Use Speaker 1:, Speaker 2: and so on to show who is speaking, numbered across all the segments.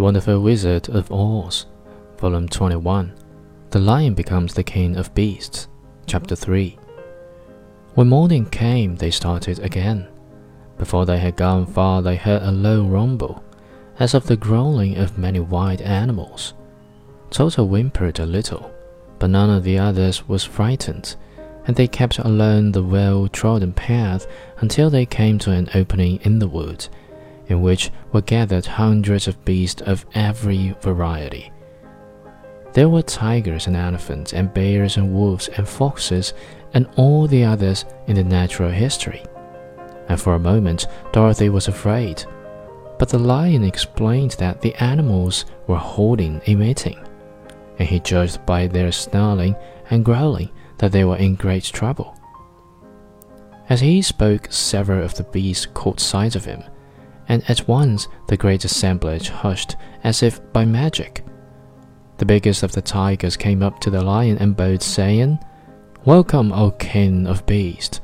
Speaker 1: The Wonderful Wizard of Oz, Volume 21. The Lion Becomes the King of Beasts, Chapter 3. When morning came, they started again. Before they had gone far, they heard a low rumble, as of the growling of many wild animals. Toto whimpered a little, but none of the others was frightened, and they kept along the well trodden path until they came to an opening in the wood in which were gathered hundreds of beasts of every variety. There were tigers and elephants, and bears and wolves and foxes, and all the others in the natural history. And for a moment, Dorothy was afraid. But the lion explained that the animals were holding a meeting, and he judged by their snarling and growling that they were in great trouble. As he spoke, several of the beasts caught sight of him and at once the great assemblage hushed as if by magic. The biggest of the tigers came up to the lion and bowed, saying, Welcome, O king of beasts.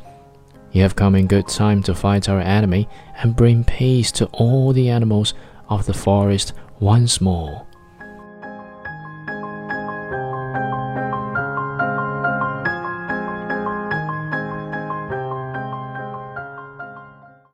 Speaker 1: You have come in good time to fight our enemy and bring peace to all the animals of the forest once more.